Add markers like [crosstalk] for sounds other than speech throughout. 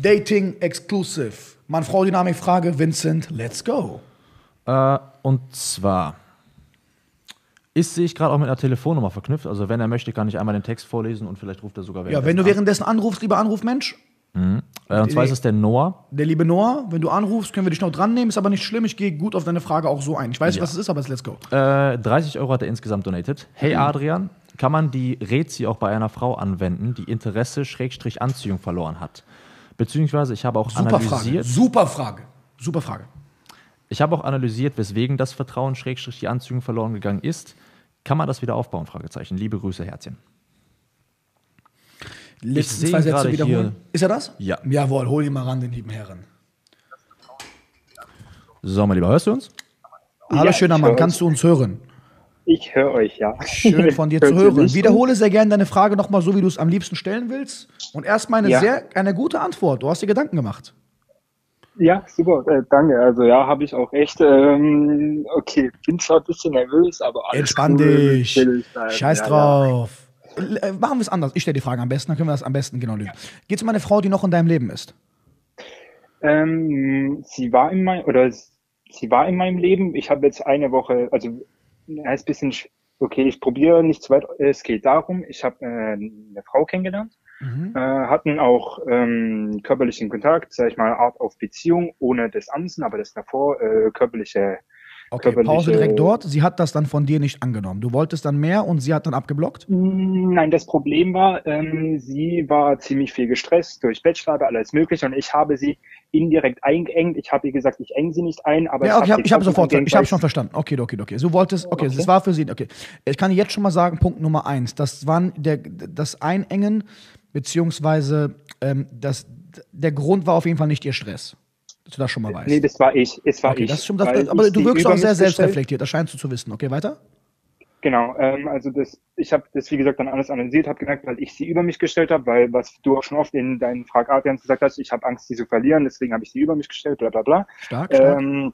Dating Exclusive. Mann-Frau-Dynamik-Frage, Vincent, let's go. Äh, und zwar ist sehe ich gerade auch mit einer Telefonnummer verknüpft. Also wenn er möchte, kann ich einmal den Text vorlesen und vielleicht ruft er sogar Ja, wenn du währenddessen anrufst, lieber Anrufmensch, Mhm. Äh, und zwar ist es der Noah. der liebe Noah, wenn du anrufst, können wir dich noch dran nehmen, ist aber nicht schlimm, ich gehe gut auf deine Frage auch so ein. Ich weiß nicht, Ja. was es ist, aber let's go. Äh, 30 Euro hat er insgesamt donated. Hey Adrian, kann man die Rezi auch bei einer Frau anwenden, die Interesse Schrägstrich Anziehung verloren hat? Beziehungsweise ich habe auch Super Frage, analysiert, super Frage, super Frage. ich habe auch analysiert, weswegen das Vertrauen Schrägstrich die Anziehung verloren gegangen ist. Kann man das wieder aufbauen? Fragezeichen. Liebe Grüße, Herzchen. Letzten sehe zwei Sätze gerade wiederholen. hier. Ist er das? Ja. Jawohl, hol ihn mal ran, den lieben Herren. So, mein Lieber, hörst du uns? Hallo, Ja, schöner ich Mann, kannst du uns hören? Ich höre euch, ja. Schön [laughs] von dir zu hören. Wiederhole sehr gerne deine Frage nochmal so, wie du es am liebsten stellen willst. Und erstmal eine Ja. sehr, eine gute Antwort. Du hast dir Gedanken gemacht. Ja, super, äh, danke. Also ja, habe ich auch echt. Ähm, okay, bin zwar ein bisschen nervös, aber alles Entspann cool, dich. Scheiß ja, drauf. Äh, Machen wir es anders. Ich stelle die Frage am besten, dann können wir das am besten genau lösen. Geht es um eine Frau, die noch in deinem Leben ist? Ja. Ähm, sie war in meinem oder sie war in meinem Leben. Ich habe jetzt eine Woche, also ja, ist ein bisschen sch- okay. Ich probiere nicht zu weit. Es geht darum, ich habe äh, eine Frau kennengelernt. Mhm. Äh, hatten auch ähm, körperlichen Kontakt, sag ich mal, Art auf Beziehung, ohne das Ansen, aber das davor äh, körperliche Okay, Pause direkt dort. Sie hat das dann von dir nicht angenommen. Du wolltest dann mehr und sie hat dann abgeblockt? Nein, das Problem war, ähm, sie war ziemlich viel gestresst durch Bachelor, alles mögliche und ich habe sie indirekt eingeengt. Ich habe ihr gesagt, ich eng sie nicht ein, aber Ja, okay, ich hab habe sie ich hab sofort, ich habe schon verstanden. Okay, okay, okay. Du wolltest, okay, Okay. das war für sie, okay. Ich kann jetzt schon mal sagen, Punkt Nummer eins, das waren der, das Einengen, beziehungsweise ähm, das, der Grund war auf jeden Fall nicht ihr Stress. Dass du das schon mal weißt. Nee, das war ich. Es war okay, ich. das stimmt, das, weil das, aber du wirkst auch sehr selbstreflektiert, das scheinst du zu wissen. Okay, weiter? Genau, ähm, also das, ich habe das wie gesagt dann alles analysiert, habe gemerkt, weil ich sie über mich gestellt habe, weil was du auch schon oft in deinen Frag Adrians gesagt hast, ich habe Angst, sie zu verlieren, deswegen habe ich sie über mich gestellt, bla bla bla. Stark, stark. Ähm,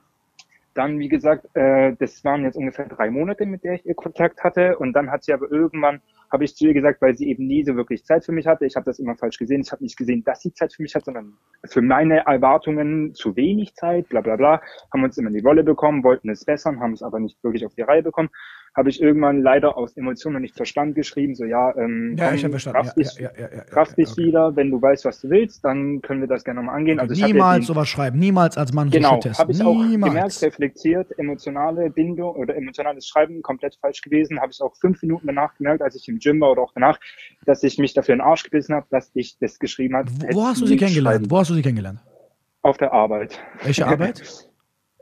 dann, wie gesagt, äh, das waren jetzt ungefähr drei Monate, mit der ich ihr Kontakt hatte. Und dann hat sie aber irgendwann, habe ich zu ihr gesagt, weil sie eben nie so wirklich Zeit für mich hatte. Ich habe das immer falsch gesehen. Ich habe nicht gesehen, dass sie Zeit für mich hat, sondern für meine Erwartungen zu wenig Zeit, bla bla bla. Haben uns immer in die Wolle bekommen, wollten es bessern, haben es aber nicht wirklich auf die Reihe bekommen. Habe ich irgendwann leider aus Emotionen und nicht Verstand geschrieben, so ja, ähm, ja, ich verstanden. raff Ja, dich, ja, ja, ja, ja, dich okay. wieder, wenn du weißt, was du willst, dann können wir das gerne nochmal angehen. Also Niemals den- sowas schreiben, niemals als Mann Genau, habe ich auch Niemals. gemerkt, reflektiert, emotionale Bindung oder emotionales Schreiben komplett falsch gewesen. Habe ich auch fünf Minuten danach gemerkt, als ich im Gym war oder auch danach, dass ich mich dafür in den Arsch gebissen habe, dass ich das geschrieben habe. Wo, wo hast du sie kennengelernt? Wo hast du sie kennengelernt? Auf der Arbeit. Welche [laughs] Arbeit?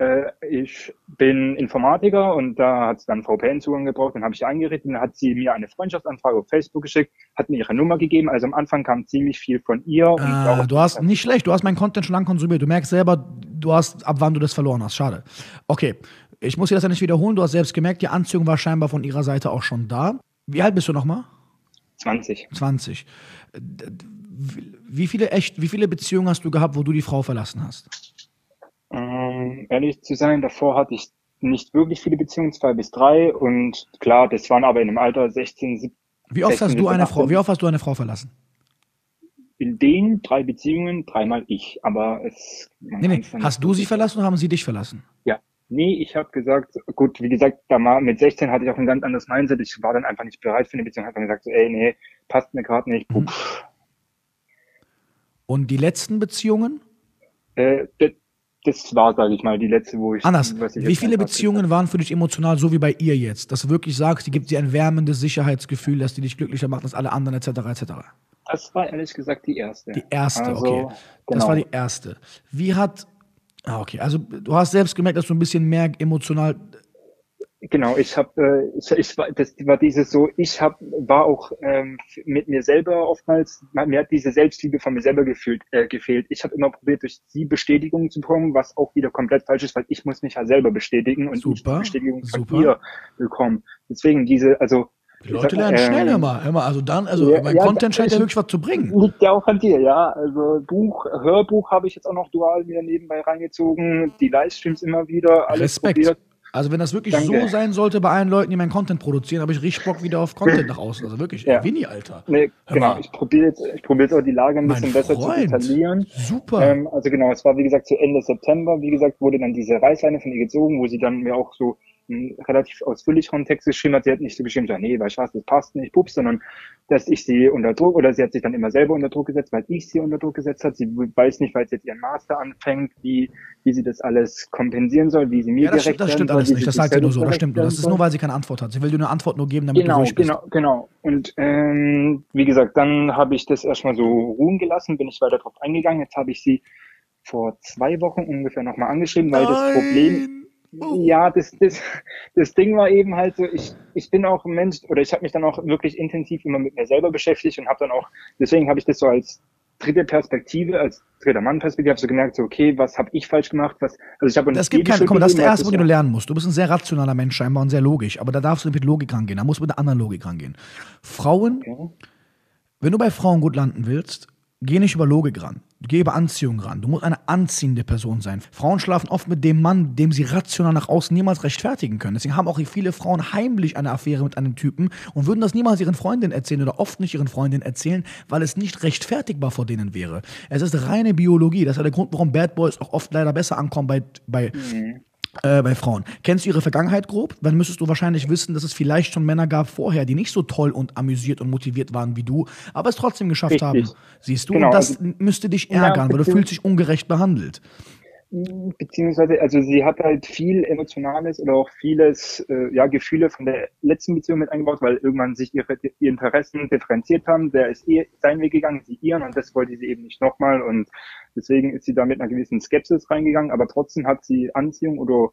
Äh, ich bin Informatiker und da hat es dann VPN-Zugang gebraucht, den habe ich eingerichtet, dann hat sie mir eine Freundschaftsanfrage auf Facebook geschickt, hat mir ihre Nummer gegeben, also am Anfang kam ziemlich viel von ihr. Und auch- du hast nicht schlecht, du hast meinen Content schon lange konsumiert. Du merkst selber, du hast, ab wann du das verloren hast. Schade. Okay, ich muss dir das ja nicht wiederholen. Du hast selbst gemerkt, die Anziehung war scheinbar von ihrer Seite auch schon da. Wie alt bist du nochmal? 20. 20. D- d- Wie viele echt, wie viele Beziehungen hast du gehabt, wo du die Frau verlassen hast? Ehrlich zu sein, davor hatte ich nicht wirklich viele Beziehungen, zwei bis drei und klar, das waren aber in dem Alter 16, 17. Wie oft 16, hast du eine 17, Frau, wie oft hast du eine Frau verlassen? In den drei Beziehungen dreimal ich, aber es. Nee, nee. Hast du sie verlassen oder haben sie dich verlassen? Ja. Nee, ich habe gesagt, gut, wie gesagt, da mal mit 16 hatte ich auch ein ganz anderes Mindset. Ich war dann einfach nicht bereit für eine Beziehung, habe dann gesagt, so, ey, nee, passt mir gerade nicht. Mhm. Und die letzten Beziehungen? Äh, das, das war, sage ich mal, die letzte, wo ich. Anders. ich Wie viele Beziehungen waren für dich emotional so wie bei ihr jetzt? Dass du wirklich sagst, die gibt dir ein wärmendes Sicherheitsgefühl, dass die dich glücklicher macht als alle anderen, etc. etc. Das war ehrlich gesagt die erste. Die erste, Also, okay. Das genau. war die erste. Wie hat. Ah, okay. Also du hast selbst gemerkt, dass du ein bisschen mehr emotional. Genau, ich habe, äh, ich, ich war, das war dieses so, ich hab, war auch ähm, mit mir selber oftmals, mir hat diese Selbstliebe von mir selber gefühlt, äh, gefehlt. Ich habe immer probiert, durch sie Bestätigung zu bekommen, was auch wieder komplett falsch ist, weil ich muss mich ja selber bestätigen und Super, die Bestätigung von super. ihr bekommen. Deswegen diese, also Die Leute lernen schnell ähm, immer. immer. Also dann, also ja, mein ja, Content scheint ja ich- wirklich was zu bringen. Liegt ja auch an dir, ja. Also Buch, Hörbuch habe ich jetzt auch noch dual mir nebenbei reingezogen, die Livestreams immer wieder, alles Respekt. probiert. Also wenn das wirklich Danke. so sein sollte bei allen Leuten, die meinen Content produzieren, habe ich richtig Bock wieder auf Content nach außen. Also wirklich, Ja. Winnie, Alter. Nee, genau. Ich probiere jetzt, ich probiere jetzt auch die Lage ein bisschen besser zu detaillieren. Super. Ähm, also genau, es war wie gesagt zu Ende September, wie gesagt, wurde dann diese Reißleine von ihr gezogen, wo sie dann mir auch so einen relativ ausführlicheren Text geschrieben hat. Sie hat nicht so geschrieben, nee, weißt du was, das passt nicht, pups, sondern dass ich sie unter Druck, oder sie hat sich dann immer selber unter Druck gesetzt, weil ich sie unter Druck gesetzt hat. Sie weiß nicht, weil sie jetzt ihren Master anfängt, wie, wie sie das alles kompensieren soll, wie sie mir ja, das, gerecht das stimmt soll, alles nicht. Das sagt sie nur so. Das stimmt nur. Das ist nur, weil sie keine Antwort hat. Sie will dir eine Antwort nur geben, damit Genau, du ruhig bist. genau, genau. Und ähm, wie gesagt, dann habe ich das erstmal so ruhen gelassen, bin ich weiter drauf eingegangen. Jetzt habe ich sie vor zwei Wochen ungefähr nochmal angeschrieben, weil das Problem, Nein. Ja, das, das, das Ding war eben halt so, ich, ich bin auch ein Mensch, oder ich habe mich dann auch wirklich intensiv immer mit mir selber beschäftigt und habe dann auch, deswegen habe ich das so als dritte Perspektive, als dritter Mann-Perspektive, habe so gemerkt, so, okay, was habe ich falsch gemacht, was, also ich habe Das gibt keine, mal, das ist der erste ich- du lernen musst. Du bist ein sehr rationaler Mensch scheinbar und sehr logisch, aber da darfst du mit Logik rangehen. Da musst du mit einer anderen Logik rangehen. Frauen, Okay. wenn du bei Frauen gut landen willst, geh nicht über Logik ran. Geh über Anziehung ran. Du musst eine anziehende Person sein. Frauen schlafen oft mit dem Mann, dem sie rational nach außen niemals rechtfertigen können. Deswegen haben auch viele Frauen heimlich eine Affäre mit einem Typen und würden das niemals ihren Freundinnen erzählen oder oft nicht ihren Freundinnen erzählen, weil es nicht rechtfertigbar vor denen wäre. Es ist reine Biologie. Das ist ja der Grund, warum Bad Boys auch oft leider besser ankommen bei, bei, äh, bei Frauen. Kennst du ihre Vergangenheit grob? Dann müsstest du wahrscheinlich wissen, dass es vielleicht schon Männer gab vorher, die nicht so toll und amüsiert und motiviert waren wie du, aber es trotzdem geschafft Richtig. haben. Siehst du? Genau, und das also- müsste dich Ja, ärgern, weil du fühlst dich ungerecht behandelt. Beziehungsweise, also sie hat halt viel Emotionales oder auch vieles, äh, ja, Gefühle von der letzten Beziehung mit eingebaut, weil irgendwann sich ihre, ihre Interessen differenziert haben. Der ist eh seinen Weg gegangen, sie ihren und das wollte sie eben nicht nochmal und deswegen ist sie da mit einer gewissen Skepsis reingegangen, aber trotzdem hat sie Anziehung oder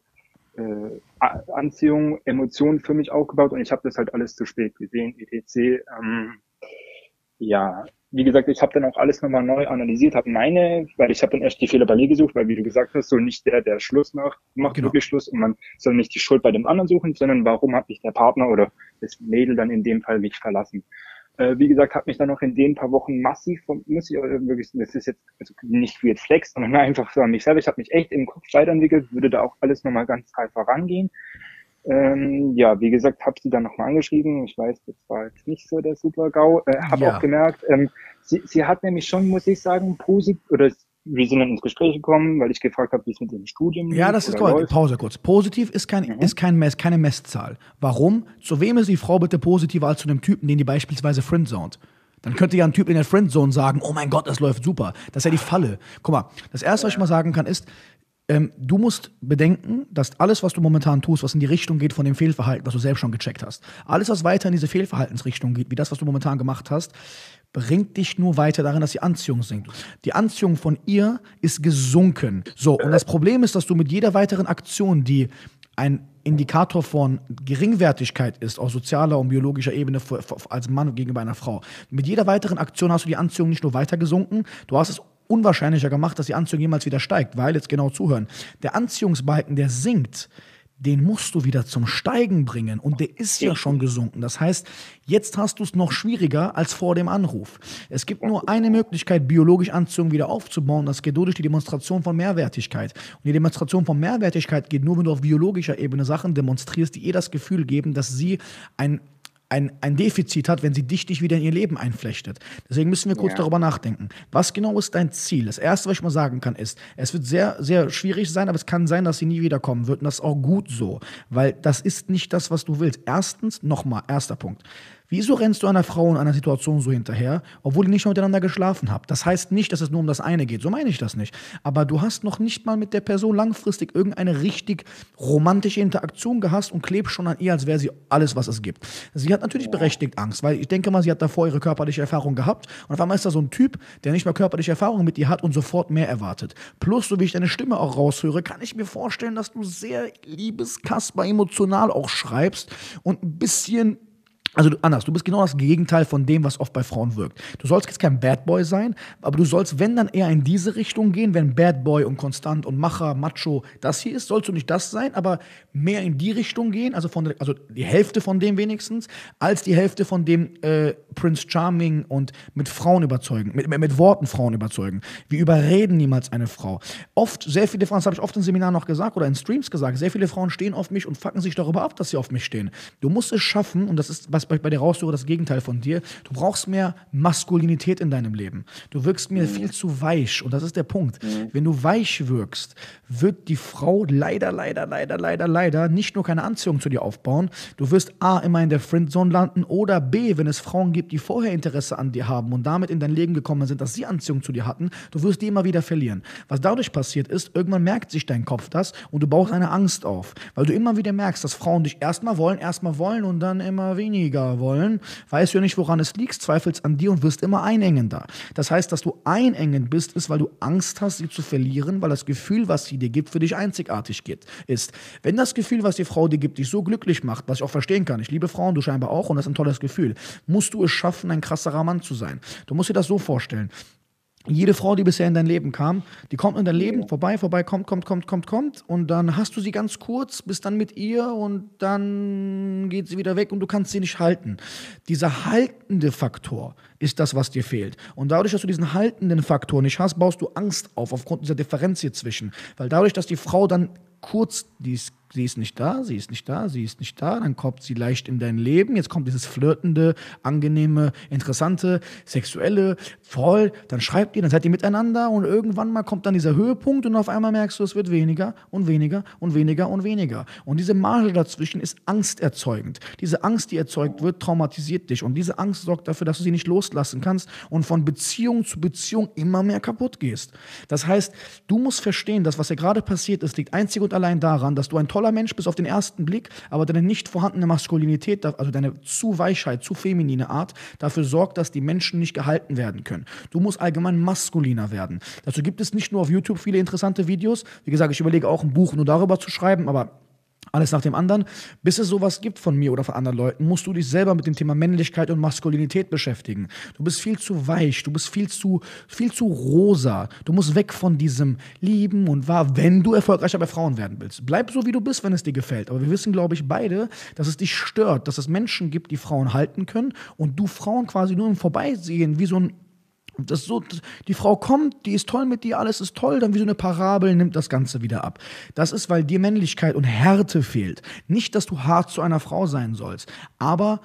äh, Anziehung, Emotionen für mich aufgebaut und ich habe das halt alles zu spät gesehen, etc. Ähm, ja, wie gesagt, ich habe dann auch alles nochmal neu analysiert, habe meine, weil ich habe dann erst die Fehler bei mir gesucht, weil wie du gesagt hast, so nicht der, der Schluss macht, macht Genau. wirklich Schluss und man soll nicht die Schuld bei dem anderen suchen, sondern warum hat mich der Partner oder das Mädel dann in dem Fall mich verlassen. Äh, wie gesagt, habe mich dann noch in den paar Wochen massiv, von, muss ich äh, wirklich, das ist jetzt also nicht weird flex, sondern [laughs] einfach so an mich selber. Ich habe mich echt im Kopf weiterentwickelt, würde da auch alles nochmal ganz frei vorangehen. Ähm, ja, wie gesagt, habe sie dann nochmal angeschrieben. Ich weiß, das war jetzt nicht so der Super-GAU. Äh, habe Ja. auch gemerkt, ähm, sie, sie hat nämlich schon, muss ich sagen, positiv, oder wir sind dann ins Gespräch gekommen, weil ich gefragt habe, wie es mit dem Studium Ja, das ist läuft. Pause kurz. Positiv ist, kein, ist kein Mess, keine Messzahl. Warum? Zu wem ist die Frau bitte positiver als zu einem Typen, den die beispielsweise friendzoned? Dann könnte ja ein Typ in der Friendzone sagen, oh mein Gott, das läuft super. Das ist ja die Falle. Guck mal, das Erste, was ich mal sagen kann, ist, ähm, du musst bedenken, dass alles, was du momentan tust, was in die Richtung geht von dem Fehlverhalten, was du selbst schon gecheckt hast, alles, was weiter in diese Fehlverhaltensrichtung geht, wie das, was du momentan gemacht hast, bringt dich nur weiter darin, dass die Anziehung sinkt. Die Anziehung von ihr ist gesunken. So, und das Problem ist, dass du mit jeder weiteren Aktion, die ein Indikator von Geringwertigkeit ist, auf sozialer und biologischer Ebene als Mann gegenüber einer Frau. Mit jeder weiteren Aktion hast du die Anziehung nicht nur weiter gesunken, du hast es unwahrscheinlicher gemacht, dass die Anziehung jemals wieder steigt, weil, jetzt genau zuhören, der Anziehungsbalken, der sinkt, den musst du wieder zum Steigen bringen und der ist ja schon gesunken. Das heißt, jetzt hast du es noch schwieriger als vor dem Anruf. Es gibt nur eine Möglichkeit, biologisch Anziehung wieder aufzubauen. Das geht nur durch die Demonstration von Mehrwertigkeit. Und die Demonstration von Mehrwertigkeit geht nur, wenn du auf biologischer Ebene Sachen demonstrierst, die ihr das Gefühl geben, dass sie ein ein, ein Defizit hat, wenn sie dich, dich wieder in ihr Leben einflechtet. Deswegen müssen wir kurz Ja. darüber nachdenken. Was genau ist dein Ziel? Das Erste, was ich mal sagen kann, ist, es wird sehr, sehr schwierig sein, aber es kann sein, dass sie nie wiederkommen wird. Und das ist auch gut so, weil das ist nicht das, was du willst. Erstens, nochmal, erster Punkt. Wieso rennst du einer Frau in einer Situation so hinterher, obwohl ihr nicht mal miteinander geschlafen habt? Das heißt nicht, dass es nur um das eine geht. So meine ich das nicht. Aber du hast noch nicht mal mit der Person langfristig irgendeine richtig romantische Interaktion gehasst und klebst schon an ihr, als wäre sie alles, was es gibt. Sie hat natürlich berechtigt Angst, weil ich denke mal, sie hat davor ihre körperliche Erfahrung gehabt und auf einmal ist da so ein Typ, der nicht mal körperliche Erfahrung mit ihr hat und sofort mehr erwartet. Plus, so wie ich deine Stimme auch raushöre, kann ich mir vorstellen, dass du sehr liebes Kasper emotional auch schreibst und ein bisschen Also du, anders, du bist genau das Gegenteil von dem, was oft bei Frauen wirkt. Du sollst jetzt kein Bad Boy sein, aber du sollst, wenn dann eher in diese Richtung gehen, wenn Bad Boy und konstant und Macher, Macho das hier ist, sollst du nicht das sein, aber mehr in die Richtung gehen, also von also die Hälfte von dem wenigstens, als die Hälfte von dem äh, Prince Charming und mit Frauen überzeugen, mit, mit Worten Frauen überzeugen. Wir überreden niemals eine Frau. Oft, sehr viele Frauen, das habe ich oft im Seminar noch gesagt oder in Streams gesagt, sehr viele Frauen stehen auf mich und fucken sich darüber ab, dass sie auf mich stehen. Du musst es schaffen, und das ist was bei, bei dir raushöre, das Gegenteil von dir. Du brauchst mehr Maskulinität in deinem Leben. Du wirkst mir mhm. viel zu weich und das ist der Punkt. Mhm. Wenn du weich wirkst, wird die Frau leider, leider, leider, leider, leider nicht nur keine Anziehung zu dir aufbauen. Du wirst A, immer in der Friendzone landen oder B, wenn es Frauen gibt, die vorher Interesse an dir haben und damit in dein Leben gekommen sind, dass sie Anziehung zu dir hatten, du wirst die immer wieder verlieren. Was dadurch passiert ist, irgendwann merkt sich dein Kopf das und du baust eine Angst auf, weil du immer wieder merkst, dass Frauen dich erstmal wollen, erstmal wollen und dann immer weniger wollen wollen, weißt du ja nicht, woran es liegt, zweifelst an dir und wirst immer einengender. Das heißt, dass du einengend bist, ist, weil du Angst hast, sie zu verlieren, weil das Gefühl, was sie dir gibt, für dich einzigartig geht, ist. Wenn das Gefühl, was die Frau dir gibt, dich so glücklich macht, was ich auch verstehen kann, ich liebe Frauen, du scheinbar auch, und das ist ein tolles Gefühl, musst du es schaffen, ein krasserer Mann zu sein. Du musst dir das so vorstellen jede Frau, die bisher in dein Leben kam, die kommt in dein Leben vorbei, vorbei, kommt, kommt, kommt, kommt, kommt. Und dann hast du sie ganz kurz, bist dann mit ihr und dann geht sie wieder weg und du kannst sie nicht halten. Dieser haltende Faktor ist das, was dir fehlt. Und dadurch, dass du diesen haltenden Faktor nicht hast, baust du Angst auf, aufgrund dieser Differenz hier zwischen. Weil dadurch, dass die Frau dann kurz, die ist sie ist nicht da, sie ist nicht da, sie ist nicht da, dann kommt sie leicht in dein Leben, jetzt kommt dieses flirtende, angenehme, interessante, sexuelle, voll, dann schreibt ihr, dann seid ihr miteinander und irgendwann mal kommt dann dieser Höhepunkt und auf einmal merkst du, es wird weniger und weniger und weniger und weniger. Und diese Marge dazwischen ist angsterzeugend. Diese Angst, die erzeugt wird, traumatisiert dich und diese Angst sorgt dafür, dass du sie nicht loslassen kannst und von Beziehung zu Beziehung immer mehr kaputt gehst. Das heißt, du musst verstehen, dass was hier gerade passiert ist, liegt einzig und allein daran, dass du ein toller toller Mensch bist auf den ersten Blick, aber deine nicht vorhandene Maskulinität, also deine zu Weichheit, zu feminine Art, dafür sorgt, dass die Menschen nicht gehalten werden können. Du musst allgemein maskuliner werden. Dazu gibt es nicht nur auf YouTube viele interessante Videos. Wie gesagt, ich überlege auch ein Buch nur darüber zu schreiben, aber alles nach dem anderen. Bis es sowas gibt von mir oder von anderen Leuten, musst du dich selber mit dem Thema Männlichkeit und Maskulinität beschäftigen. Du bist viel zu weich, du bist viel zu, viel zu rosa. Du musst weg von diesem Lieben und wahr, wenn du erfolgreicher bei Frauen werden willst. Bleib so, wie du bist, wenn es dir gefällt. Aber wir wissen, glaube ich, beide, dass es dich stört, dass es Menschen gibt, die Frauen halten können und du Frauen quasi nur im Vorbeisehen wie so ein das so, die Frau kommt, die ist toll mit dir, alles ist toll, dann wie so eine Parabel nimmt das Ganze wieder ab. Das ist, weil dir Männlichkeit und Härte fehlt. Nicht, dass du hart zu einer Frau sein sollst, aber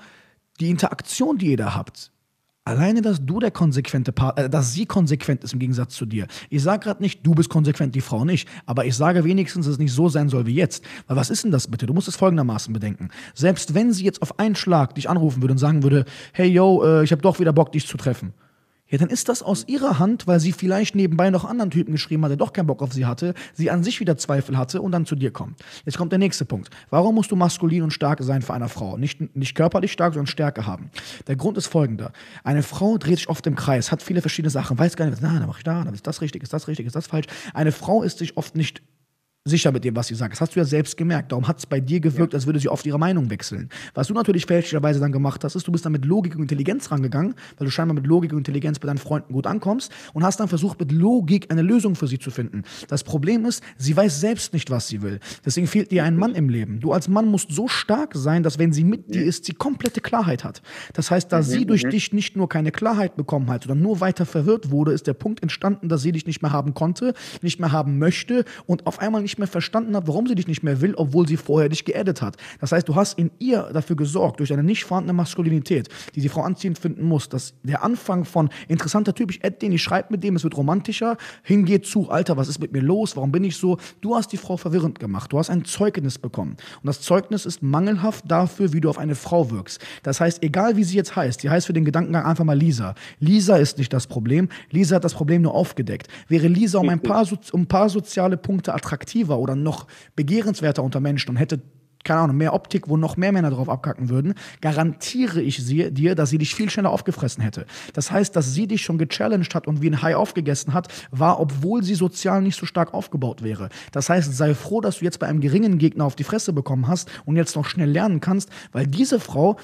die Interaktion, die ihr da habt, Alleine, dass du der konsequente Part, äh, dass sie konsequent ist im Gegensatz zu dir. Ich sage gerade nicht, du bist konsequent, die Frau nicht. Aber ich sage wenigstens, dass es nicht so sein soll wie jetzt. Weil was ist denn das bitte? Du musst es folgendermaßen bedenken. Selbst wenn sie jetzt auf einen Schlag dich anrufen würde und sagen würde, hey yo, äh, ich habe doch wieder Bock, dich zu treffen ja, dann ist das aus ihrer Hand, weil sie vielleicht nebenbei noch anderen Typen geschrieben hat, der doch keinen Bock auf sie hatte, sie an sich wieder Zweifel hatte und dann zu dir kommt. Jetzt kommt der nächste Punkt. Warum musst du maskulin und stark sein für eine Frau? Nicht, nicht körperlich stark, sondern Stärke haben. Der Grund ist folgender. Eine Frau dreht sich oft im Kreis, hat viele verschiedene Sachen, weiß gar nicht, na, da mache ich da, da ist das richtig, ist das richtig, ist das falsch. Eine Frau ist sich oft nicht sicher mit dem, was sie sagt. Das hast du ja selbst gemerkt. Darum hat es bei dir gewirkt, ja. als würde sie oft ihre Meinung wechseln. Was du natürlich fälschlicherweise dann gemacht hast, ist, du bist dann mit Logik und Intelligenz rangegangen, weil du scheinbar mit Logik und Intelligenz bei deinen Freunden gut ankommst und hast dann versucht, mit Logik eine Lösung für sie zu finden. Das Problem ist, sie weiß selbst nicht, was sie will. Deswegen fehlt dir ein Mann im Leben. Du als Mann musst so stark sein, dass wenn sie mit dir ist, sie komplette Klarheit hat. Das heißt, da mhm, sie durch mhm. dich nicht nur keine Klarheit bekommen hat, sondern nur weiter verwirrt wurde, ist der Punkt entstanden, dass sie dich nicht mehr haben konnte, nicht mehr haben möchte und auf einmal nicht mehr verstanden hat, warum sie dich nicht mehr will, obwohl sie vorher dich geaddet hat. Das heißt, du hast in ihr dafür gesorgt, durch eine nicht vorhandene Maskulinität, die die Frau anziehend finden muss, dass der Anfang von interessanter Typ, ich add den, ich schreibe mit dem, es wird romantischer, hingeht zu, Alter, was ist mit mir los, warum bin ich so? Du hast die Frau verwirrend gemacht, du hast ein Zeugnis bekommen. Und das Zeugnis ist mangelhaft dafür, wie du auf eine Frau wirkst. Das heißt, egal wie sie jetzt heißt, die heißt für den Gedankengang einfach mal Lisa. Lisa ist nicht das Problem, Lisa hat das Problem nur aufgedeckt. Wäre Lisa um ein paar, um ein paar soziale Punkte attraktiver oder noch begehrenswerter unter Menschen und hätte keine Ahnung, mehr Optik, wo noch mehr Männer drauf abkacken würden, garantiere ich sie, dir, dass sie dich viel schneller aufgefressen hätte. Das heißt, dass sie dich schon gechallenged hat und wie ein Hai aufgegessen hat, war, obwohl sie sozial nicht so stark aufgebaut wäre. Das heißt, sei froh, dass du jetzt bei einem geringen Gegner auf die Fresse bekommen hast und jetzt noch schnell lernen kannst, weil diese Frau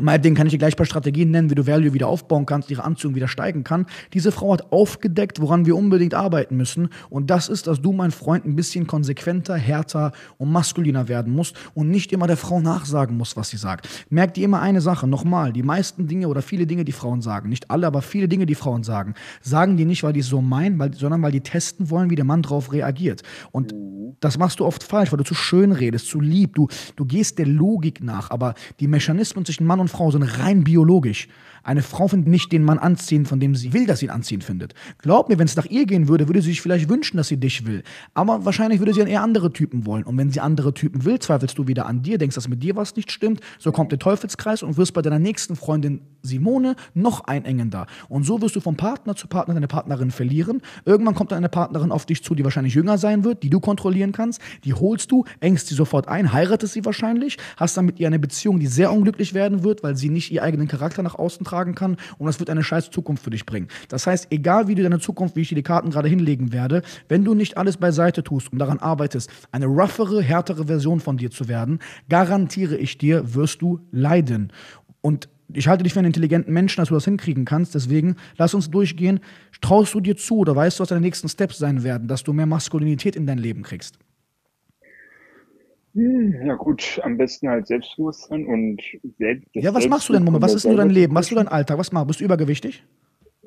Meinetwegen kann ich dir gleich ein paar Strategien nennen, wie du Value wieder aufbauen kannst, ihre Anziehung wieder steigen kann. Diese Frau hat aufgedeckt, woran wir unbedingt arbeiten müssen. Und das ist, dass du, mein Freund, ein bisschen konsequenter, härter und maskuliner werden musst und nicht immer der Frau nachsagen musst, was sie sagt. Merk dir immer eine Sache, nochmal, die meisten Dinge oder viele Dinge, die Frauen sagen, nicht alle, aber viele Dinge, die Frauen sagen, sagen die nicht, weil die es so meinen, weil, sondern weil die testen wollen, wie der Mann darauf reagiert. Und das machst du oft falsch, weil du zu schön redest, zu lieb, du, du gehst der Logik nach, aber die Mechanismen zwischen Mann und Frau sind rein biologisch. Eine Frau findet nicht den Mann anziehen, von dem sie will, dass sie ihn anziehen findet. Glaub mir, wenn es nach ihr gehen würde, würde sie sich vielleicht wünschen, dass sie dich will. Aber wahrscheinlich würde sie dann eher andere Typen wollen. Und wenn sie andere Typen will, zweifelst du wieder an dir, denkst, dass mit dir was nicht stimmt. So kommt der Teufelskreis und wirst bei deiner nächsten Freundin Simone noch einengender. Und so wirst du vom Partner zu Partner deine Partnerin verlieren. Irgendwann kommt dann eine Partnerin auf dich zu, die wahrscheinlich jünger sein wird, die du kontrollieren kannst. Die holst du, engst sie sofort ein, heiratest sie wahrscheinlich, hast dann mit ihr eine Beziehung, die sehr unglücklich werden wird, weil sie nicht ihren eigenen Charakter nach außen tragen kann und das wird eine scheiß Zukunft für dich bringen. Das heißt, egal wie du deine Zukunft, wie ich dir die Karten gerade hinlegen werde, wenn du nicht alles beiseite tust und daran arbeitest, eine roughere, härtere Version von dir zu werden, garantiere ich dir, wirst du leiden. Und ich halte dich für einen intelligenten Menschen, dass du das hinkriegen kannst. Deswegen lass uns durchgehen. Traust du dir zu oder weißt du, was deine nächsten Steps sein werden, dass du mehr Maskulinität in dein Leben kriegst? Hm, Ja gut, am besten halt Selbstbewusstsein und selbst. Ja, was machst du denn, Moment? Was ist denn so dein Leben? Was ist dein Alltag? Was machst du? Bist du übergewichtig?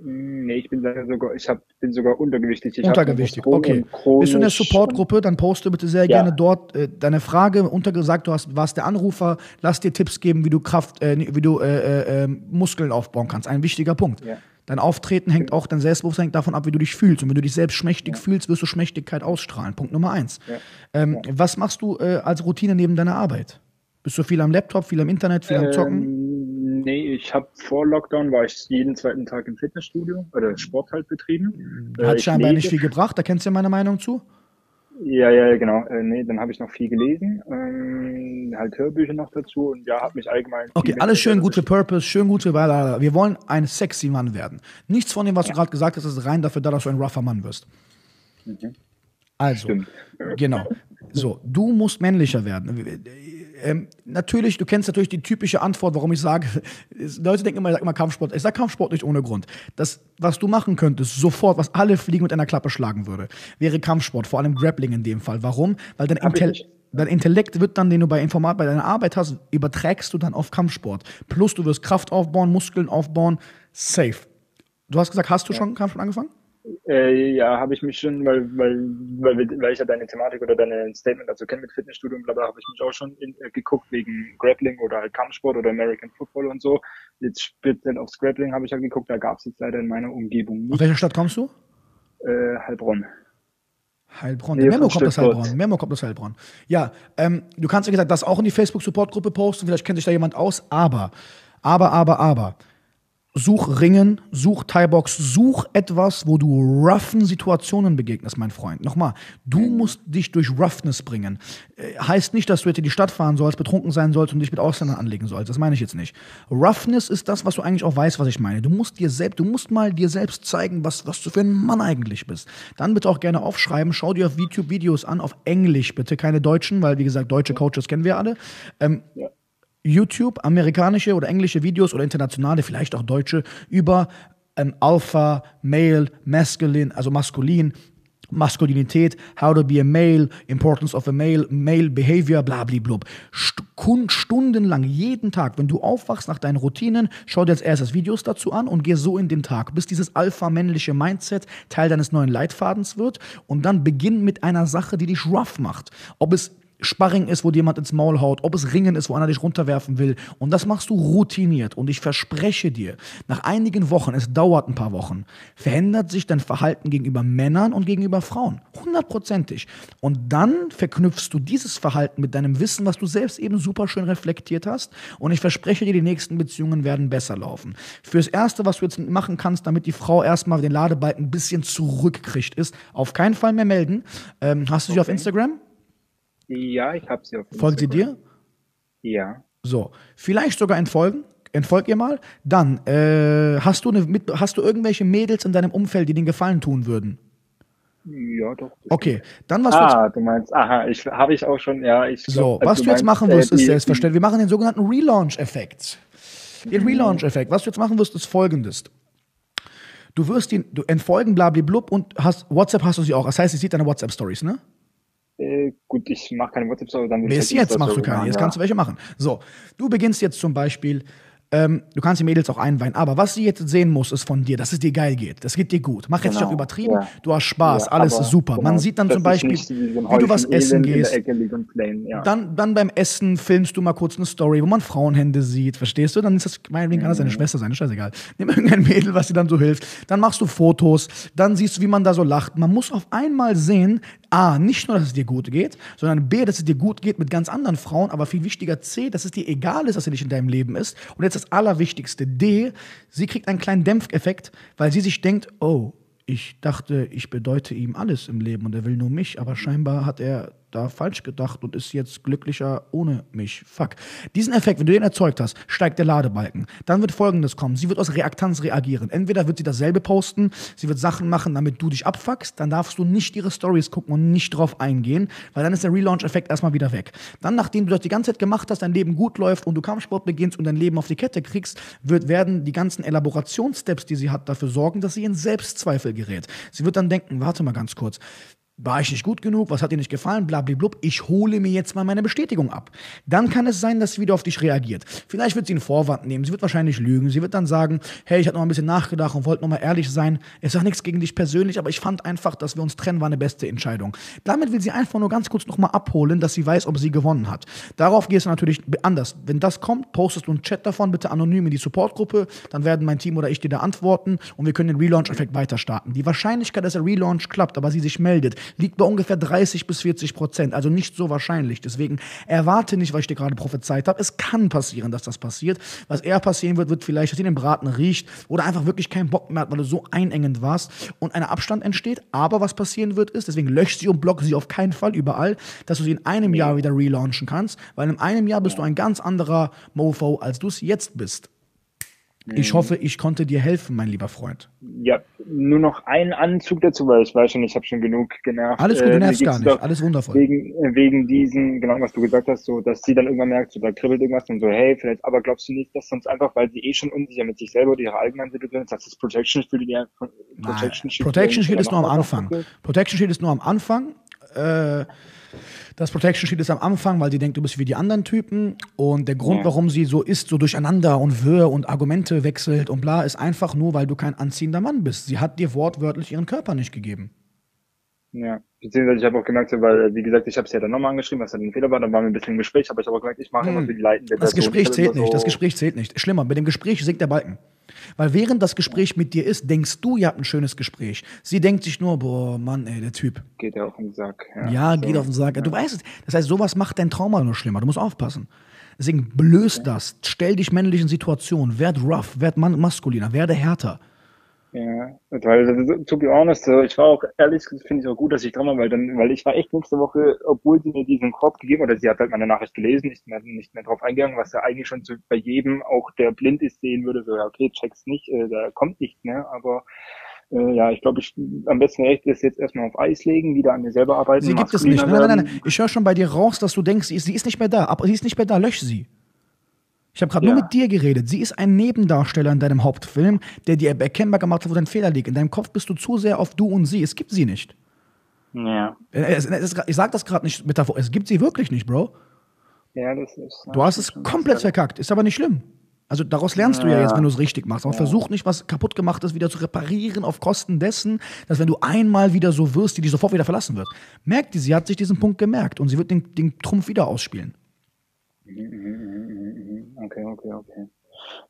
Hm, Nee, ich bin sogar, ich hab, bin sogar untergewichtig. Ich Untergewichtig, okay. Bist du in der Supportgruppe, dann poste bitte sehr Ja. gerne dort äh, deine Frage untergesagt. Du hast, warst der Anrufer, lass dir Tipps geben, wie du Kraft, äh, wie du äh, äh, äh, Muskeln aufbauen kannst. Ein wichtiger Punkt. Ja. Dein Auftreten hängt auch, dein Selbstbewusstsein hängt davon ab, wie du dich fühlst. Und wenn du dich selbst schmächtig fühlst, wirst du Schmächtigkeit ausstrahlen. Punkt Nummer eins. Ja. Ähm, Was machst du äh, als Routine neben deiner Arbeit? Bist du viel am Laptop, viel am Internet, viel am Zocken? Nee, ich habe vor Lockdown war ich jeden zweiten Tag im Fitnessstudio oder Sport halt betrieben. Äh, Hat ich scheinbar nicht viel gebracht, da kennst du ja meine Meinung zu. Ja, ja, genau. Äh, nee, dann habe ich noch viel gelesen, ähm, halt Hörbücher noch dazu und ja, habe mich allgemein. Okay, alles schön mit- gut für Purpose, schön gut für bla Wir wollen ein sexy Mann werden. Nichts von dem, was du gerade gesagt hast, ist rein dafür da, dass du ein rougher Mann wirst. Also, Stimmt. genau. So, du musst männlicher werden. Ähm, natürlich, du kennst natürlich die typische Antwort, warum ich sage, Leute denken immer, ich sage immer Kampfsport. Ich sage Kampfsport nicht ohne Grund. Das, was du machen könntest, sofort, was alle Fliegen mit einer Klappe schlagen würde, wäre Kampfsport, vor allem Grappling in dem Fall. Warum? Weil dein, Hab ich Intel nicht. dein Intellekt wird dann, den du bei Informat, bei deiner Arbeit hast, überträgst du dann auf Kampfsport. Plus du wirst Kraft aufbauen, Muskeln aufbauen, safe. Du hast gesagt, hast du schon Kampfsport angefangen? Äh, ja, habe ich mich schon, weil, weil, weil, weil ich ja deine Thematik oder deine Statement dazu kenne mit Fitnessstudio und bla bla, habe ich mich auch schon in, äh, geguckt wegen Grappling oder halt Kampfsport oder American Football und so. Jetzt speziell aufs Grappling habe ich ja geguckt, da gab es jetzt leider in meiner Umgebung Aus nicht. welcher Stadt kommst du? Äh, Heilbronn. Heilbronn. Nähe Memo kommt aus. Heilbronn. Memo kommt aus Heilbronn. Ja, ähm, du kannst, wie gesagt, das auch in die Facebook-Support-Gruppe posten. Vielleicht kennt sich da jemand aus. Aber, aber, aber, aber. Such Ringen, such Thai-Box, such etwas, wo du roughen Situationen begegnest, mein Freund. Nochmal, du musst dich durch Roughness bringen. Äh, heißt nicht, dass du jetzt in die Stadt fahren sollst, betrunken sein sollst und dich mit Ausländern anlegen sollst. Das meine ich jetzt nicht. Roughness ist das, was du eigentlich auch weißt, was ich meine. Du musst dir selbst, du musst mal dir selbst zeigen, was, was du für ein Mann eigentlich bist. Dann bitte auch gerne aufschreiben. Schau dir auf YouTube Videos an, auf Englisch bitte, keine deutschen, weil wie gesagt, deutsche Coaches kennen wir alle. Ähm, Ja. YouTube, amerikanische oder englische Videos oder internationale, vielleicht auch deutsche, über ähm, Alpha, Male, Masculine, also maskulin, Maskulinität, how to be a male, importance of a male, male behavior, blablablub. St kun- stundenlang, jeden Tag, wenn du aufwachst nach deinen Routinen, schau dir als erstes Videos dazu an und geh so in den Tag, bis dieses alpha-männliche Mindset Teil deines neuen Leitfadens wird und dann beginn mit einer Sache, die dich rough macht. Ob es Sparring ist, wo dir jemand ins Maul haut, ob es Ringen ist, wo einer dich runterwerfen will. Und das machst du routiniert. Und ich verspreche dir, nach einigen Wochen, es dauert ein paar Wochen, verändert sich dein Verhalten gegenüber Männern und gegenüber Frauen. Hundertprozentig. Und dann verknüpfst du dieses Verhalten mit deinem Wissen, was du selbst eben super schön reflektiert hast. Und ich verspreche dir, die nächsten Beziehungen werden besser laufen. Fürs Erste, was du jetzt machen kannst, damit die Frau erstmal den Ladebalken ein bisschen zurückkriegt, ist, auf keinen Fall mehr melden. Ähm, hast du sie auf Okay. Instagram? Ja, ich habe sie auf Folgt sie Instagram. dir? Ja. So, vielleicht sogar entfolgen. Entfolg ihr mal. Dann, äh, hast, du eine, mit, hast du irgendwelche Mädels in deinem Umfeld, die den Gefallen tun würden? Ja, doch. Okay, dann was Ah, du meinst, aha, ich habe ich auch schon, ja, ich So, glaub, also was du jetzt meinst, machen äh, wirst, ist die- selbstverständlich. Wir machen den sogenannten Relaunch-Effekt. Den Relaunch-Effekt. Was du jetzt machen wirst, ist folgendes. Du wirst ihn, du entfolgen blablablub und hast, WhatsApp hast du sie auch. Das heißt, sie sieht deine WhatsApp-Stories, ne? Äh, gut, ich mache keine WhatsApp-Story, dann will Bis halt jetzt machst du keine, jetzt kannst du welche machen. So, du beginnst jetzt zum Beispiel, ähm, du kannst die Mädels auch einweihen, aber was sie jetzt sehen muss, ist von dir, dass es dir geil geht. Das geht dir gut. Mach jetzt nicht Genau, auch übertrieben, ja. du hast Spaß, Ja, alles super. Man genau, sieht dann zum Beispiel, nicht wie du was essen gehst. plain, ja. Dann, dann beim Essen filmst du mal kurz eine Story, wo man Frauenhände sieht, verstehst du? Dann ist das, meinetwegen kann das deine Schwester sein, scheißegal. Nimm irgendein Mädel, was dir dann so hilft. Dann machst du Fotos, dann siehst du, wie man da so lacht. Man muss auf einmal sehen, A, nicht nur, dass es dir gut geht, sondern B, dass es dir gut geht mit ganz anderen Frauen, aber viel wichtiger C, dass es dir egal ist, dass sie nicht in deinem Leben ist. Und jetzt das Allerwichtigste, D, sie kriegt einen kleinen Dämpfeffekt, weil sie sich denkt, oh, ich dachte, ich bedeute ihm alles im Leben und er will nur mich, aber scheinbar hat er da falsch gedacht und ist jetzt glücklicher ohne mich. Fuck. Diesen Effekt, wenn du den erzeugt hast, steigt der Ladebalken. Dann wird folgendes kommen. Sie wird aus Reaktanz reagieren. Entweder wird sie dasselbe posten, sie wird Sachen machen, damit du dich abfuckst, dann darfst du nicht ihre Stories gucken und nicht drauf eingehen, weil dann ist der Relaunch-Effekt erstmal wieder weg. Dann, nachdem du das die ganze Zeit gemacht hast, dein Leben gut läuft und du Kampfsport beginnst und dein Leben auf die Kette kriegst, wird, werden die ganzen Elaborationssteps, die sie hat, dafür sorgen, dass sie in Selbstzweifel gerät. Sie wird dann denken, warte mal ganz kurz, war ich nicht gut genug, was hat dir nicht gefallen, blablablub, ich hole mir jetzt mal meine Bestätigung ab. Dann kann es sein, dass sie wieder auf dich reagiert. Vielleicht wird sie einen Vorwand nehmen, sie wird wahrscheinlich lügen, sie wird dann sagen, hey, ich habe noch ein bisschen nachgedacht und wollte noch mal ehrlich sein. Es auch nichts gegen dich persönlich, aber ich fand einfach, dass wir uns trennen, war eine beste Entscheidung. Damit will sie einfach nur ganz kurz noch mal abholen, dass sie weiß, ob sie gewonnen hat. Darauf gehst du natürlich anders. Wenn das kommt, postest du einen Chat davon, bitte anonym in die Supportgruppe, dann werden mein Team oder ich dir da antworten und wir können den Relaunch-Effekt weiter starten. Die Wahrscheinlichkeit, dass der Relaunch klappt, aber sie sich meldet, liegt bei ungefähr 30 bis 40 Prozent, also nicht so wahrscheinlich. Deswegen erwarte nicht, was ich dir gerade prophezeit habe. Es kann passieren, dass das passiert. Was eher passieren wird, wird vielleicht, dass sie den Braten riecht oder einfach wirklich keinen Bock mehr hat, weil du so einengend warst und ein Abstand entsteht. Aber was passieren wird, ist, deswegen lösch sie und block sie auf keinen Fall überall, dass du sie in einem Jahr wieder relaunchen kannst, weil in einem Jahr bist du ein ganz anderer Mofo, als du es jetzt bist. Ich hoffe, ich konnte dir helfen, mein lieber Freund. Ja, nur noch ein Anzug dazu, weil ich weiß schon, ich habe schon genug genervt. Alles gut, du Äh, nervst mir gar nicht. Alles wundervoll. Wegen, äh, wegen diesen, genau was du gesagt hast, so, dass sie dann irgendwann merkt, so, da kribbelt irgendwas und so, hey, vielleicht, aber glaubst du nicht, dass sonst einfach, weil sie eh schon unsicher mit sich selber oder ihrer allgemeinen Situation ist, dass das Protection Shield die Protection Shield, Protection Shield ist nur am Anfang. Protection Shield ist nur am Anfang. Äh, das Protection Shield ist am Anfang, weil sie denkt, du bist wie die anderen Typen. Und der Grund, Ja. warum sie so ist, so durcheinander und wirr und Argumente wechselt und bla, ist einfach nur, weil du kein anziehender Mann bist. Sie hat dir wortwörtlich ihren Körper nicht gegeben. Ja, beziehungsweise ich habe auch gemerkt, weil, wie gesagt, ich habe es ja dann nochmal angeschrieben, was da ein Fehler war, dann waren wir ein bisschen im Gespräch, aber ich habe auch gemerkt, ich mache immer für die leitende Hm. Das. Gespräch zählt nicht. Das so- Gespräch zählt nicht. Schlimmer, mit dem Gespräch sinkt der Balken. Weil während das Gespräch mit dir ist, denkst du, ihr habt ein schönes Gespräch. Sie denkt sich nur, boah, Mann, ey, der Typ. Geht ja auf den Sack. Ja, so. geht auf den Sack. Du weißt es. Das heißt, sowas macht dein Trauma nur schlimmer. Du musst aufpassen. Deswegen blöß das. Stell dich männlichen Situationen. Werd rough, werd maskuliner, werde härter. Ja, weil, to be honest, so, ich war auch ehrlich, finde ich auch gut, dass ich dran war, weil dann, weil ich war echt nächste Woche, obwohl sie mir diesen Korb gegeben hat, oder sie hat halt meine Nachricht gelesen, nicht mehr, nicht mehr drauf eingegangen, was ja eigentlich schon so bei jedem, auch der blind ist, sehen würde, so, ja, okay, check's nicht, äh, da kommt nichts mehr, aber, äh, ja, ich glaube, ich, am besten echt ist jetzt erstmal auf Eis legen, wieder an mir selber arbeiten. Sie gibt es nicht. Nein, nein, nein. Ich höre schon bei dir raus, dass du denkst, sie ist, sie ist nicht mehr da. Aber sie ist nicht mehr da. Lösch sie. Ich habe gerade Ja. nur mit dir geredet. Sie ist ein Nebendarsteller in deinem Hauptfilm, der dir erkennbar gemacht hat, wo dein Fehler liegt. In deinem Kopf bist du zu sehr auf du und sie. Es gibt sie nicht. Ja, Äh, es- es- Ich sage das gerade nicht metaphorisch. Es gibt sie wirklich nicht, Bro. ja, das ist. Du hast es komplett verkackt. Ist aber nicht schlimm. Also daraus lernst du ja Ja. jetzt, wenn du es richtig machst. Aber versuch nicht, was kaputt gemacht ist, wieder zu reparieren auf Kosten dessen, dass wenn du einmal wieder so wirst, die dich sofort wieder verlassen wird. Merkt die, sie hat sich diesen Punkt gemerkt und sie wird den, den Trumpf wieder ausspielen. Okay, okay, okay.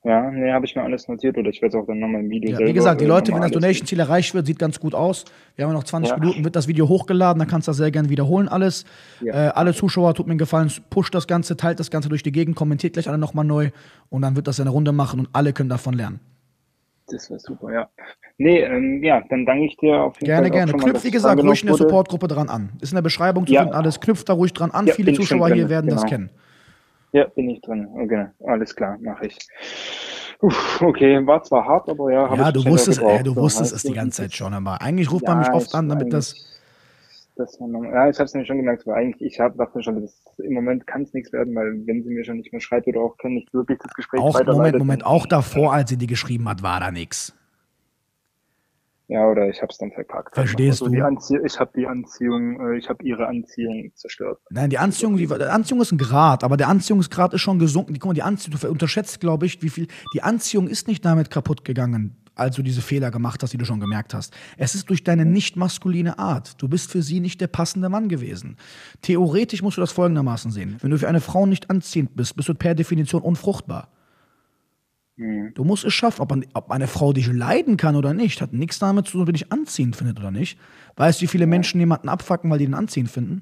Ja, nee, habe ich mir alles notiert oder ich werde es auch dann nochmal im Video Ja, wie gesagt, die Leute, wenn das Donation-Ziel erreicht wird, sieht ganz gut aus. Wir haben ja noch 20 Ja. Minuten, wird das Video hochgeladen, dann kannst du das sehr gerne wiederholen alles. Ja. Äh, alle Zuschauer, tut mir einen Gefallen, pusht das Ganze, teilt das Ganze durch die Gegend, kommentiert gleich alle nochmal neu und dann wird das eine Runde machen und alle können davon lernen. Das wäre super, ja. Nee, ähm, ja, dann danke ich dir auf jeden Gerne, Fall. gerne. mal, Knüpft, wie es gesagt, ruhig in der. Supportgruppe dran an. Ist in der Beschreibung zu finden, alles. Knüpft da ruhig dran an. Viele Zuschauer hier werden das genau. kennen. Ja, bin ich drin. Okay, alles klar, mache ich. Uff, okay, war zwar hart, aber ja, habe Ja, ich du wusstest, gebraucht, ey, du so, wusstest weißt es die ganze Zeit schon. Aber eigentlich ruft man mich Ja, oft an, damit das. das. Ja, ich habe es mir schon gemerkt, weil eigentlich, ich hab, dachte schon, das, im Moment kann es nichts werden, weil wenn sie mir schon nicht mehr schreibt oder auch können nicht wirklich das Gespräch Auch. Moment, Moment, auch davor, als sie dir geschrieben hat, war da nichts. Ja, oder ich habe es dann verpackt. Verstehst also du? Anzie ich habe die Anziehung, äh, ich habe ihre Anziehung zerstört. Nein, die Anziehung, die, Anziehung ist ein Grad, aber der Anziehungsgrad ist schon gesunken. Die, guck mal, die Anziehung, du unterschätzt, glaube ich, wie viel. Die Anziehung ist nicht damit kaputt gegangen, als du diese Fehler gemacht hast, die du schon gemerkt hast. Es ist durch deine nicht maskuline Art. Du bist für sie nicht der passende Mann gewesen. Theoretisch musst du das folgendermaßen sehen. Wenn du für eine Frau nicht anziehend bist, bist du per Definition unfruchtbar. Hm. Du musst es schaffen, ob, man, ob eine Frau dich leiden kann oder nicht, hat nichts damit zu tun, ob dich anziehend findet oder nicht. Weißt du, wie viele Menschen jemanden abfacken, weil die ihn anziehend finden?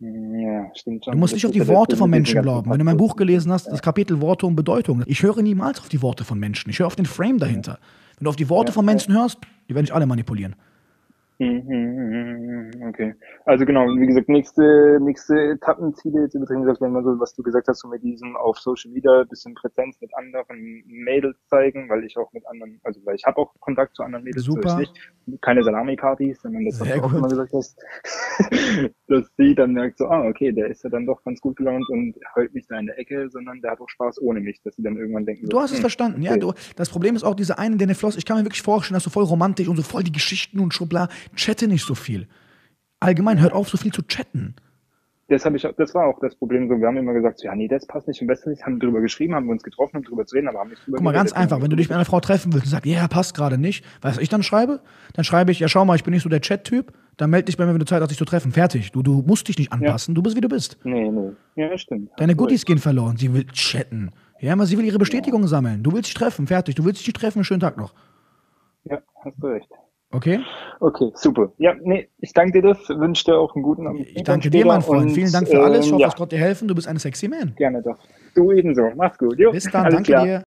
Hm, Ja, stimmt schon. Du musst Das nicht auf die ja Worte von Menschen glauben. Wenn du mein Buch gelesen hast, das Kapitel Worte und Bedeutung, ich höre niemals auf die Worte von Menschen. Ich höre auf den Frame dahinter. Wenn du auf die Worte Ja, von Menschen hörst, die werden dich alle manipulieren. Hm, hm, hm, Okay. Also genau, wie gesagt, nächste, nächste Etappenziele jetzt übertrieben gesagt, wenn man so, was du gesagt hast, so mit diesem auf Social Media ein bisschen Präsenz mit anderen Mädels zeigen, weil ich auch mit anderen, also weil ich habe auch Kontakt zu anderen Mädels, so Super. ist nicht. Keine Salami-Partys, sondern das, was Sehr du auch immer gesagt hast, [laughs] dass sie dann merkt so, ah, okay, der ist ja dann doch ganz gut gelaunt und heult nicht da in der Ecke, sondern der hat auch Spaß ohne mich, dass sie dann irgendwann denken, so, Du hast es hm, verstanden, ja. okay. Du, das Problem ist auch diese eine, der eine Floss. Ich kann mir wirklich vorstellen, dass du voll romantisch und so voll die Geschichten und Schubla. Chatte nicht so viel. Allgemein, hört auf, so viel zu chatten. das ich, das war auch das Problem. Wir haben immer gesagt, so, ja, nee, das passt nicht, am besten nicht, haben drüber geschrieben, haben uns getroffen, um drüber zu reden, aber haben nicht drüber Guck mal, ganz einfach, wenn du dich mit einer Frau treffen willst und sagst, ja, passt gerade nicht, weißt du, was ich dann schreibe? Dann schreibe ich, ja, schau mal, ich bin nicht so der Chat-Typ, dann melde dich bei mir, wenn du Zeit hast, dich zu treffen. Fertig. Du, du musst dich nicht anpassen, du bist, wie du bist. Nee, nee. Ja, stimmt. Deine Goodies gehen verloren. Sie will chatten. Ja, aber sie will ihre Bestätigung sammeln. Du willst dich treffen, fertig. Du willst dich treffen, schönen Tag noch. Ja, hast du recht. Okay? Okay, super. Ja, nee, ich danke dir das, wünsche dir auch einen guten Abend. Ich danke dir, mein Freund. Und, Vielen Dank für alles. Ich ähm, hoffe, ja, es konnte dir helfen. Du bist eine sexy Man. gerne doch. Du ebenso. Mach's gut. Jo, Bis dann. alles Danke klar. dir.